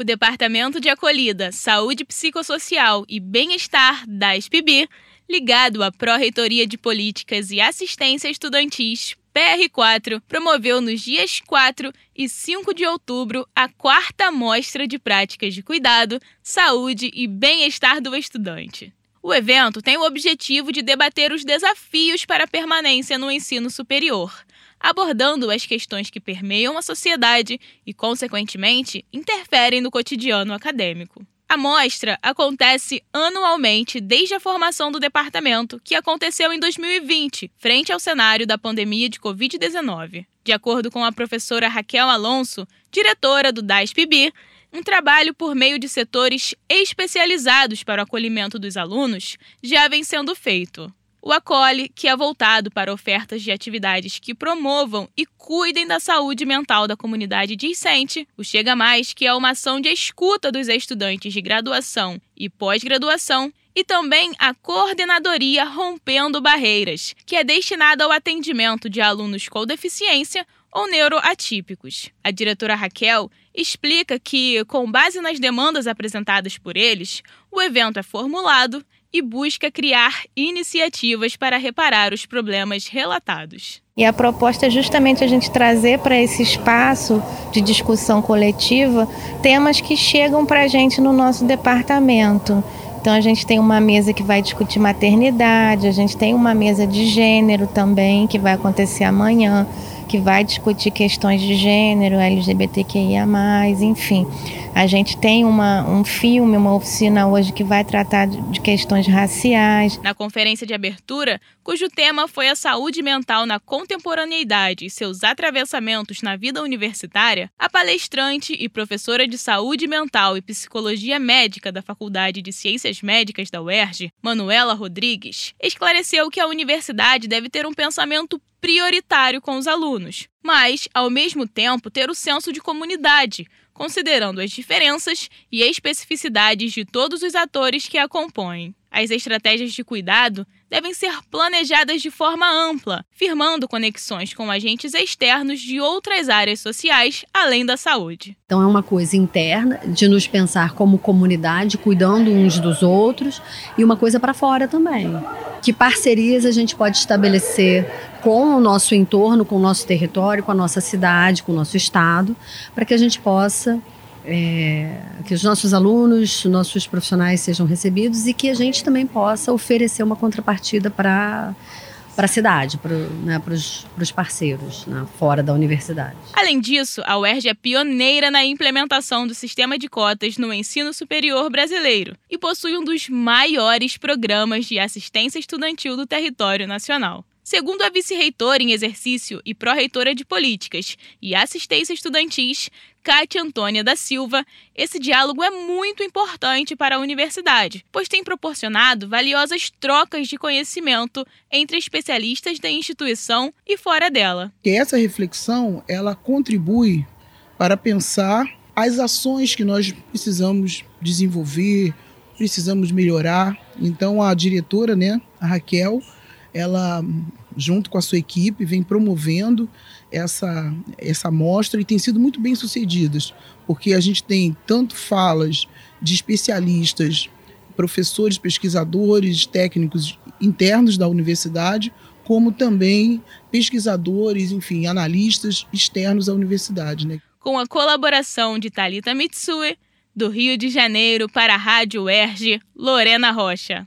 O Departamento de Acolhida, Saúde Psicossocial e Bem-Estar da SPB, ligado à Pró-Reitoria de Políticas e Assistência Estudantis, PR4, promoveu nos dias 4 e 5 de outubro a quarta mostra de práticas de cuidado, saúde e bem-estar do estudante. O evento tem o objetivo de debater os desafios para a permanência no ensino superior, abordando as questões que permeiam a sociedade e, consequentemente, interferem no cotidiano acadêmico. A mostra acontece anualmente desde a formação do departamento, que aconteceu em 2020, frente ao cenário da pandemia de Covid-19. De acordo com a professora Raquel Alonso, diretora do DASPB, um trabalho por meio de setores especializados para o acolhimento dos alunos já vem sendo feito. O Acolhe, que é voltado para ofertas de atividades que promovam e cuidem da saúde mental da comunidade discente. O Chega Mais, que é uma ação de escuta dos estudantes de graduação e pós-graduação. E também a Coordenadoria Rompendo Barreiras, que é destinada ao atendimento de alunos com deficiência ou neuroatípicos. A diretora Raquel explica que, com base nas demandas apresentadas por eles, o evento é formulado e busca criar iniciativas para reparar os problemas relatados. E a proposta é justamente a gente trazer para esse espaço de discussão coletiva temas que chegam para a gente no nosso departamento. Então a gente tem uma mesa que vai discutir maternidade, a gente tem uma mesa de gênero também que vai acontecer amanhã que vai discutir questões de gênero, LGBTQIA, enfim. A gente tem uma, um filme, uma oficina hoje que vai tratar de questões raciais. Na conferência de abertura, cujo tema foi a saúde mental na contemporaneidade e seus atravessamentos na vida universitária, a palestrante e professora de saúde mental e psicologia médica da Faculdade de Ciências Médicas da UERJ, Manuela Rodrigues, esclareceu que a universidade deve ter um pensamento prioritário com os alunos, mas, ao mesmo tempo, ter o senso de comunidade, considerando as diferenças e especificidades de todos os atores que a compõem. As estratégias de cuidado devem ser planejadas de forma ampla, firmando conexões com agentes externos de outras áreas sociais além da saúde. Então é uma coisa interna de nos pensar como comunidade, cuidando uns dos outros, e uma coisa para fora também. Que parcerias a gente pode estabelecer com o nosso entorno, com o nosso território, com a nossa cidade, com o nosso estado, para que a gente possa é, que os nossos alunos, nossos profissionais sejam recebidos e que a gente também possa oferecer uma contrapartida para para a cidade, para né, os parceiros né, fora da universidade. Além disso, a UERJ é pioneira na implementação do sistema de cotas no ensino superior brasileiro e possui um dos maiores programas de assistência estudantil do território nacional. Segundo a vice-reitora em exercício e pró-reitora de políticas e assistência estudantis, Cátia Antônia da Silva, esse diálogo é muito importante para a universidade, pois tem proporcionado valiosas trocas de conhecimento entre especialistas da instituição e fora dela. Essa reflexão, ela contribui para pensar as ações que nós precisamos desenvolver, precisamos melhorar. Então a diretora, né, a Raquel, ela junto com a sua equipe, vem promovendo essa, essa mostra e tem sido muito bem sucedidas, porque a gente tem tanto falas de especialistas, professores, pesquisadores, técnicos internos da universidade, como também pesquisadores, enfim, analistas externos à universidade. Né? Com a colaboração de Talita Mitsue, do Rio de Janeiro para a Rádio UERJ, Lorena Rocha.